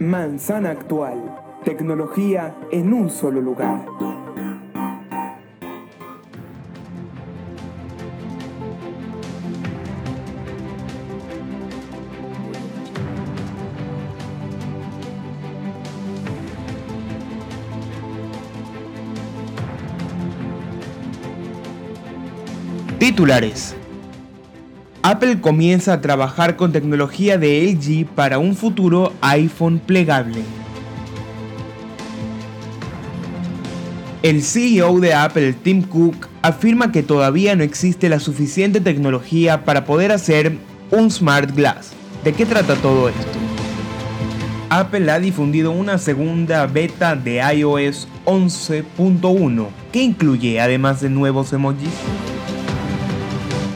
Manzana Actual. Tecnología en un solo lugar. Titulares. Apple comienza a trabajar con tecnología de LG para un futuro iPhone plegable. El CEO de Apple, Tim Cook, afirma que todavía no existe la suficiente tecnología para poder hacer un Smart Glass. ¿De qué trata todo esto? Apple ha difundido una segunda beta de iOS 11.1 que incluye además de nuevos emojis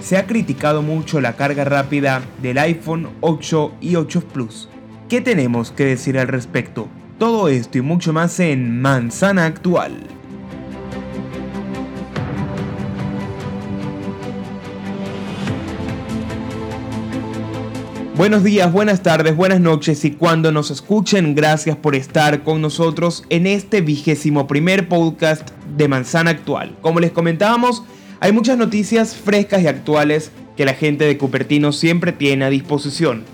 se ha criticado mucho la carga rápida del iPhone 8 y 8 Plus. ¿Qué tenemos que decir al respecto? Todo esto y mucho más en Manzana Actual. Buenos días, buenas tardes, buenas noches y cuando nos escuchen, gracias por estar con nosotros en este vigésimo primer podcast de Manzana Actual. Como les comentábamos, hay muchas noticias frescas y actuales que la gente de Cupertino siempre tiene a disposición.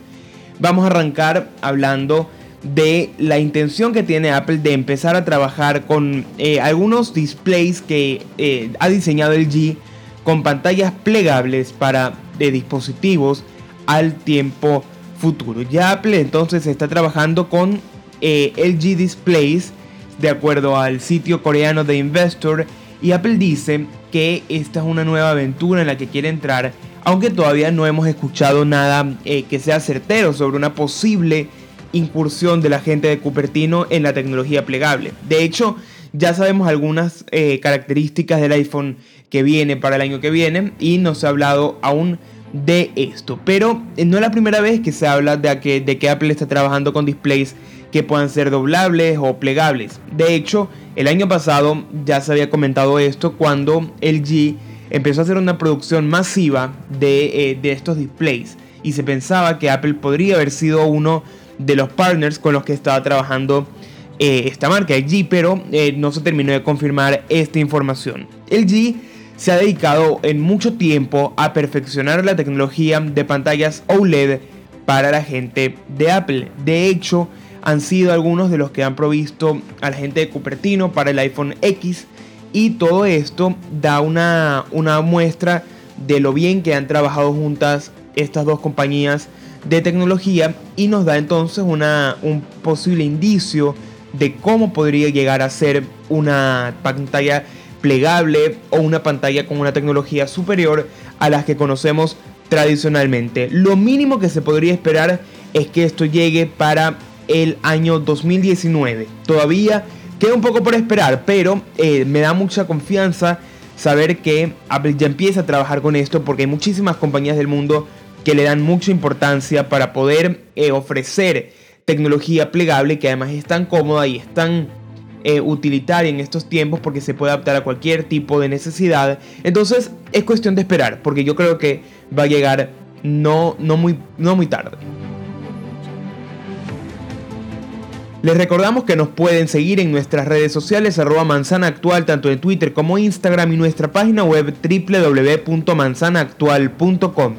Vamos a arrancar hablando de la intención que tiene Apple de empezar a trabajar con eh, algunos displays que eh, ha diseñado LG con pantallas plegables para de dispositivos al tiempo futuro. Ya Apple entonces está trabajando con eh, LG Displays de acuerdo al sitio coreano de Investor y Apple dice que esta es una nueva aventura en la que quiere entrar, aunque todavía no hemos escuchado nada eh, que sea certero sobre una posible incursión de la gente de Cupertino en la tecnología plegable. De hecho, ya sabemos algunas eh, características del iPhone que viene para el año que viene y no se ha hablado aún de esto. Pero eh, no es la primera vez que se habla de que, de que Apple está trabajando con displays que puedan ser doblables o plegables. De hecho, el año pasado ya se había comentado esto cuando LG empezó a hacer una producción masiva de, eh, estos displays y se pensaba que Apple podría haber sido uno de los partners con los que estaba trabajando eh, esta marca LG, pero eh, no se terminó de confirmar esta información. LG se ha dedicado en mucho tiempo a perfeccionar la tecnología de pantallas OLED para la gente de Apple. De hecho, han sido algunos de los que han provisto a la gente de Cupertino para el iPhone X y todo esto da una, una muestra de lo bien que han trabajado juntas estas dos compañías de tecnología y nos da entonces una, un posible indicio de cómo podría llegar a ser una pantalla plegable o una pantalla con una tecnología superior a las que conocemos tradicionalmente. Lo mínimo que se podría esperar es que esto llegue para el año 2019. Todavía queda un poco por esperar, pero eh, me da mucha confianza saber que Apple ya empieza a trabajar con esto porque hay muchísimas compañías del mundo que le dan mucha importancia para poder eh, ofrecer tecnología plegable que además es tan cómoda y es tan eh, utilitaria en estos tiempos porque se puede adaptar a cualquier tipo de necesidad. Entonces es cuestión de esperar porque yo creo que va a llegar no, muy tarde. Les recordamos que nos pueden seguir en nuestras redes sociales arroba manzana actual tanto en Twitter como Instagram y nuestra página web www.manzanaactual.com.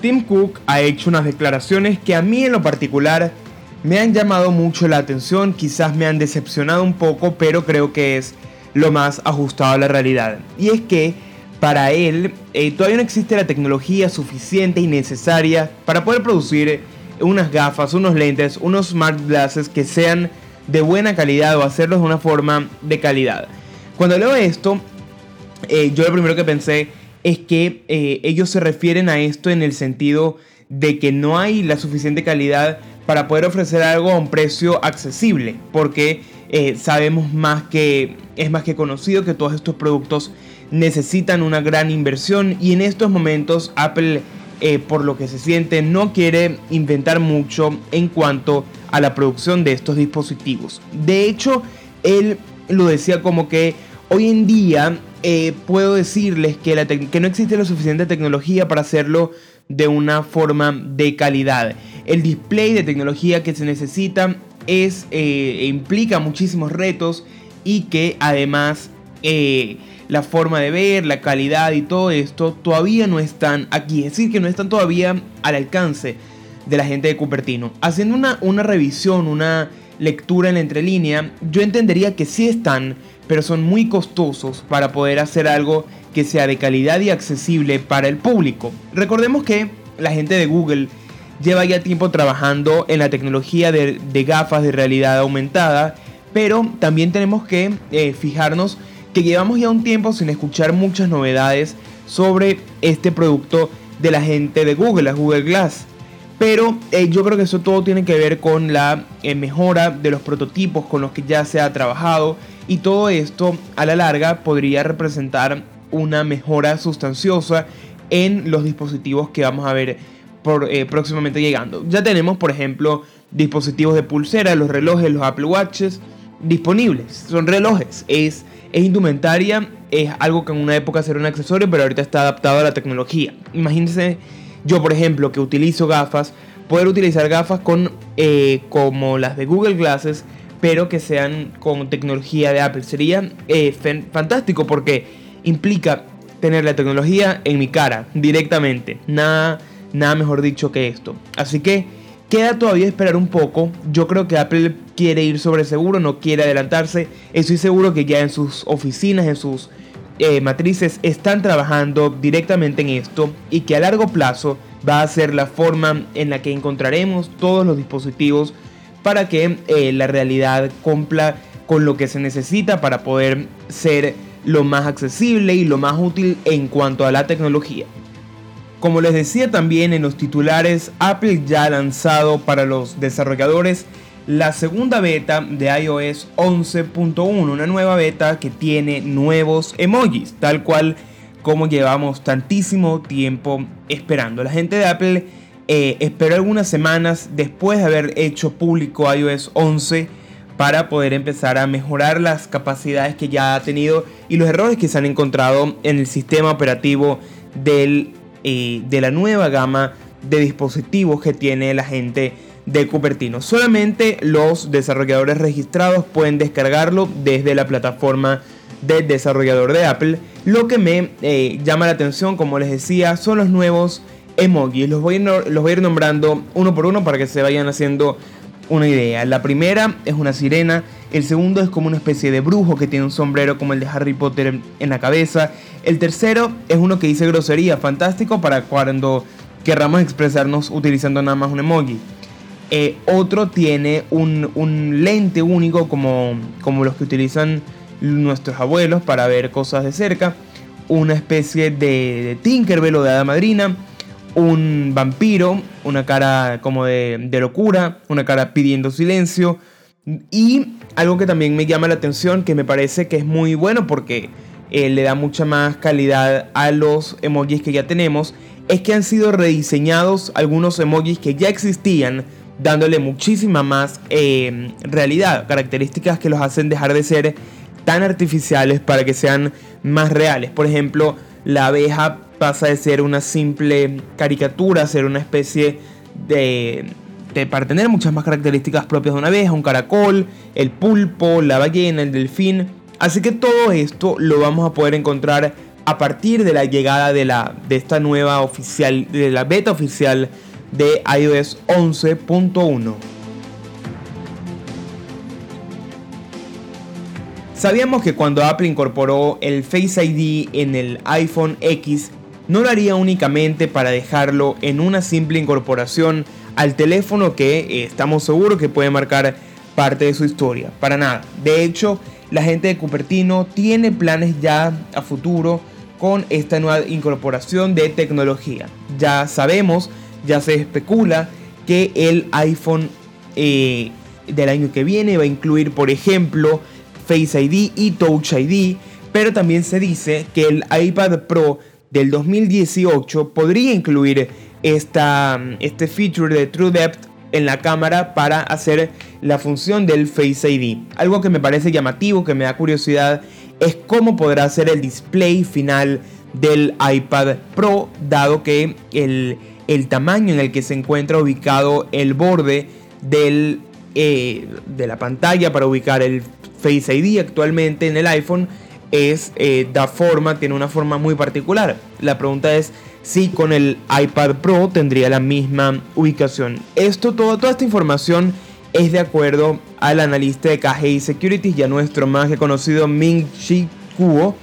Tim Cook ha hecho unas declaraciones que a mí en lo particular me han llamado mucho la atención, quizás me han decepcionado un poco, pero creo que es lo más ajustado a la realidad. Y es que para él eh, todavía no existe la tecnología suficiente y necesaria para poder producir unas gafas, unos lentes, unos smart glasses que sean de buena calidad o hacerlos de una forma de calidad. Cuando leo esto, eh, yo lo primero que pensé es que eh, ellos se refieren a esto en el sentido de que no hay la suficiente calidad para poder ofrecer algo a un precio accesible, porque eh, sabemos más que es más que conocido que todos estos productos necesitan una gran inversión y en estos momentos Apple eh, por lo que se siente, no quiere inventar mucho en cuanto a la producción de estos dispositivos. De hecho, él lo decía como que hoy en día eh, puedo decirles que, que no existe la suficiente tecnología para hacerlo de una forma de calidad. el display de tecnología que se necesita es, eh, implica muchísimos retos y que además la forma de ver, la calidad y todo esto todavía no están aquí. Es decir, que no están todavía al alcance de la gente de Cupertino. Haciendo una, una revisión, una lectura en la entrelínea, yo entendería que sí están, pero son muy costosos para poder hacer algo que sea de calidad y accesible para el público. Recordemos que la gente de Google lleva ya tiempo trabajando en la tecnología de, gafas de realidad aumentada, pero también tenemos que eh, fijarnos que llevamos ya un tiempo sin escuchar muchas novedades sobre este producto de la gente de Google, la Google Glass. Pero eh, yo creo que eso todo tiene que ver con la eh, mejora de los prototipos con los que ya se ha trabajado y todo esto a la larga podría representar una mejora sustanciosa en los dispositivos que vamos a ver eh, próximamente llegando. Ya tenemos, por ejemplo, dispositivos de pulsera, los relojes, los Apple Watches disponibles. Son relojes, es, es indumentaria, es algo que en una época era un accesorio, pero ahorita está adaptado a la tecnología. Imagínense yo, por ejemplo, que utilizo gafas, poder utilizar gafas con, eh, como las de Google Glasses, pero que sean con tecnología de Apple. Sería eh, fantástico porque implica tener la tecnología en mi cara directamente. Nada, nada mejor dicho que esto. Así que queda todavía esperar un poco. Yo creo que Apple quiere ir sobre seguro, no quiere adelantarse. Estoy seguro que ya en sus oficinas, en sus eh, matrices están trabajando directamente en esto y que a largo plazo va a ser la forma en la que encontraremos todos los dispositivos para que eh, la realidad cumpla con lo que se necesita para poder ser lo más accesible y lo más útil en cuanto a la tecnología. Como les decía también en los titulares, Apple ya ha lanzado para los desarrolladores la segunda beta de iOS 11.1, una nueva beta que tiene nuevos emojis, tal cual como llevamos tantísimo tiempo esperando. La gente de Apple eh, esperó algunas semanas después de haber hecho público iOS 11 para poder empezar a mejorar las capacidades que ya ha tenido y los errores que se han encontrado en el sistema operativo del, de la nueva gama de dispositivos que tiene la gente de Cupertino. Solamente los desarrolladores registrados pueden descargarlo desde la plataforma del desarrollador de Apple. Lo que me eh, llama la atención, como les decía, son los nuevos emojis. Los voy a ir nombrando uno por uno para que se vayan haciendo una idea. La primera es una sirena. El segundo es como una especie de brujo que tiene un sombrero como el de Harry Potter en la cabeza. El tercero es uno que dice grosería, fantástico para cuando querramos expresarnos utilizando nada más un emoji. Eh, otro tiene un, lente único como, como los que utilizan nuestros abuelos para ver cosas de cerca. Una especie de, de Tinkerbell o de hada madrina. Un vampiro, una cara como de, locura, una cara pidiendo silencio. Y algo que también me llama la atención, que me parece que es muy bueno porque eh, le da mucha más calidad a los emojis que ya tenemos, es que han sido rediseñados algunos emojis que ya existían dándole muchísima más eh, realidad, características que los hacen dejar de ser tan artificiales para que sean más reales. Por ejemplo, la abeja pasa de ser una simple caricatura ser una especie de, de, para tener muchas más características propias de una abeja, un caracol, el pulpo, la ballena, el delfín. Así que todo esto lo vamos a poder encontrar a partir de la llegada de, la, de esta nueva oficial, de la beta oficial de iOS 11.1. Sabíamos que cuando Apple incorporó el Face ID en el iPhone X, no lo haría únicamente para dejarlo en una simple incorporación al teléfono que eh, estamos seguros que puede marcar parte de su historia. Para nada. De hecho, la gente de Cupertino tiene planes ya a futuro con esta nueva incorporación de tecnología. Ya sabemos ya se especula que el iPhone eh, del año que viene va a incluir, por ejemplo, Face ID y Touch ID, pero también se dice que el iPad Pro del 2018 podría incluir esta, este feature de True Depth en la cámara para hacer la función del Face ID. Algo que me parece llamativo, que me da curiosidad, es cómo podrá ser el display final del iPad Pro, dado que el, el tamaño en el que se encuentra ubicado el borde del, eh, de la pantalla para ubicar el Face ID actualmente en el iPhone es eh, da forma, tiene una forma muy particular. La pregunta es si con el iPad Pro tendría la misma ubicación. Esto, todo, toda esta información es de acuerdo al analista de KGI Securities, ya nuestro más que conocido Ming Chi Kuo,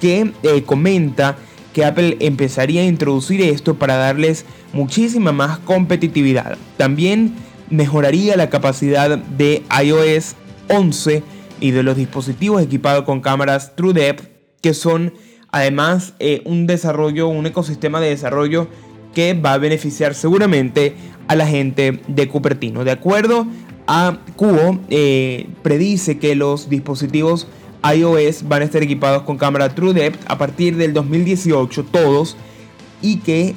que eh, comenta que Apple empezaría a introducir esto para darles muchísima más competitividad. También mejoraría la capacidad de iOS 11 y de los dispositivos equipados con cámaras TrueDepth, que son además eh, un desarrollo, un ecosistema de desarrollo que va a beneficiar seguramente a la gente de Cupertino. De acuerdo a Cubo, eh, predice que los dispositivos iOS van a estar equipados con cámara TrueDepth a partir del 2018 todos y que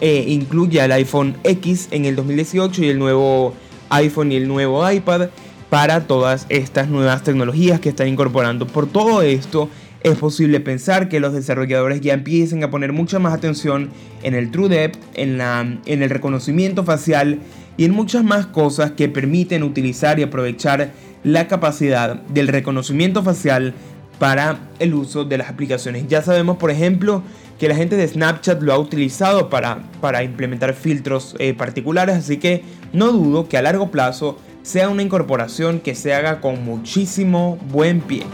eh, incluye al iPhone X en el 2018 y el nuevo iPhone y el nuevo iPad para todas estas nuevas tecnologías que están incorporando. Por todo esto, es posible pensar que los desarrolladores ya empiecen a poner mucha más atención en el TrueDepth, en, la, en el reconocimiento facial y en muchas más cosas que permiten utilizar y aprovechar la capacidad del reconocimiento facial para el uso de las aplicaciones. Ya sabemos, por ejemplo, que la gente de Snapchat lo ha utilizado para, para implementar filtros eh, particulares, así que no dudo que a largo plazo sea una incorporación que se haga con muchísimo buen pie.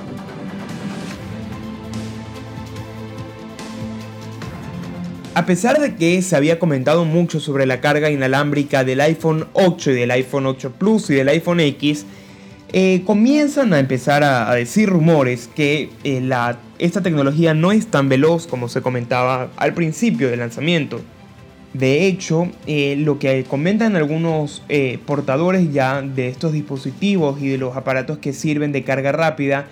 A pesar de que se había comentado mucho sobre la carga inalámbrica del iPhone 8 y del iPhone 8 Plus y del iPhone X, eh, comienzan a empezar a, decir rumores que eh, esta tecnología no es tan veloz como se comentaba al principio del lanzamiento. De hecho, eh, lo que comentan algunos portadores ya de estos dispositivos y de los aparatos que sirven de carga rápida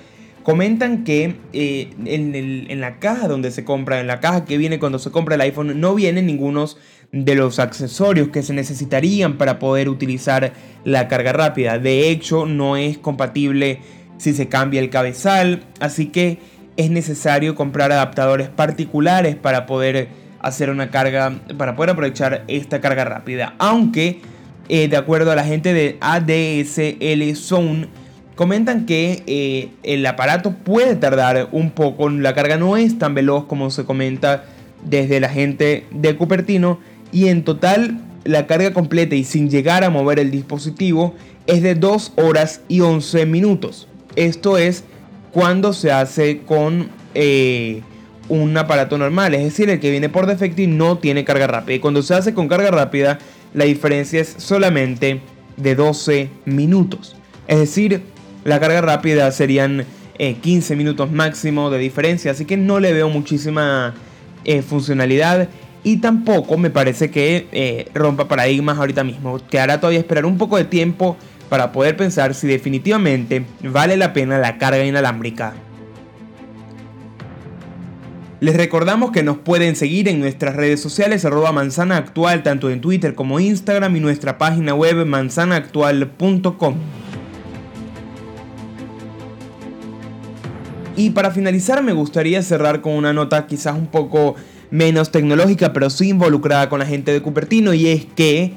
Comentan que eh, en, la caja donde se compra, en la caja que viene cuando se compra el iPhone, no vienen ningunos de los accesorios que se necesitarían para poder utilizar la carga rápida. De hecho, no es compatible si se cambia el cabezal, así que es necesario comprar adaptadores particulares para poder hacer una carga, para poder aprovechar esta carga rápida. Aunque, eh, de acuerdo a la gente de ADSL Zone, Comentan que eh, el aparato puede tardar un poco, la carga no es tan veloz como se comenta desde la gente de Cupertino y en total la carga completa y sin llegar a mover el dispositivo es de 2 horas y 11 minutos. Esto es cuando se hace con eh, un aparato normal, es decir, el que viene por defecto y no tiene carga rápida. Y cuando se hace con carga rápida, la diferencia es solamente de 12 minutos. Es decir, la carga rápida serían 15 eh, minutos máximo de diferencia, así que no le veo muchísima eh, funcionalidad y tampoco me parece que eh, rompa paradigmas ahorita mismo. Quedará todavía esperar un poco de tiempo para poder pensar si definitivamente vale la pena la carga inalámbrica. Les recordamos que nos pueden seguir en nuestras redes sociales arroba manzana actual tanto en Twitter como Instagram y nuestra página web manzanaactual.com. Y para finalizar me gustaría cerrar con una nota quizás un poco menos tecnológica, pero sí involucrada con la gente de Cupertino, y es que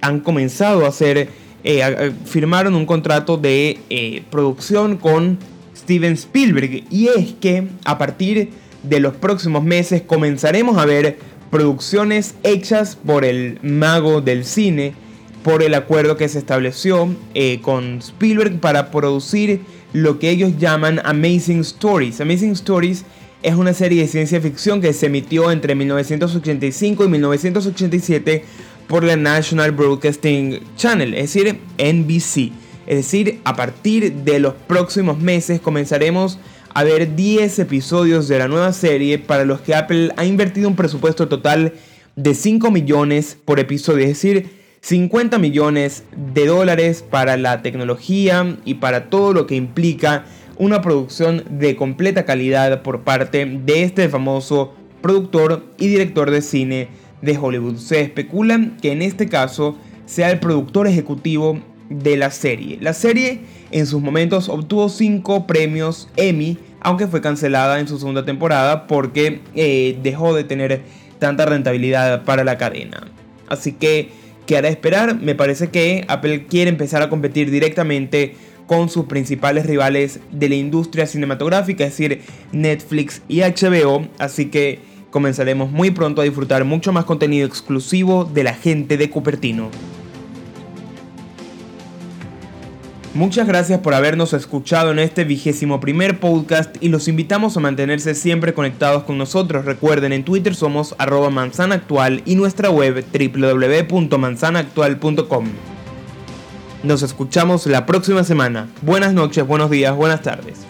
han comenzado a hacer, eh, firmaron un contrato de eh, producción con Steven Spielberg, y es que a partir de los próximos meses comenzaremos a ver producciones hechas por el mago del cine, por el acuerdo que se estableció eh, con Spielberg para producir lo que ellos llaman Amazing Stories. Amazing Stories es una serie de ciencia ficción que se emitió entre 1985 y 1987 por la National Broadcasting Channel, es decir, NBC. Es decir, a partir de los próximos meses comenzaremos a ver 10 episodios de la nueva serie para los que Apple ha invertido un presupuesto total de 5 millones por episodio, es decir, 50 millones de dólares para la tecnología y para todo lo que implica una producción de completa calidad por parte de este famoso productor y director de cine de Hollywood. Se especula que en este caso sea el productor ejecutivo de la serie. La serie en sus momentos obtuvo 5 premios Emmy, aunque fue cancelada en su segunda temporada porque eh, dejó de tener tanta rentabilidad para la cadena. Así que, ¿qué hará esperar? Me parece que Apple quiere empezar a competir directamente con sus principales rivales de la industria cinematográfica, es decir, Netflix y HBO. Así que comenzaremos muy pronto a disfrutar mucho más contenido exclusivo de la gente de Cupertino. Muchas gracias por habernos escuchado en este vigésimo primer podcast y los invitamos a mantenerse siempre conectados con nosotros. Recuerden, en Twitter somos arroba manzanaactual y nuestra web www.manzanaactual.com. Nos escuchamos la próxima semana. Buenas noches, buenos días, buenas tardes.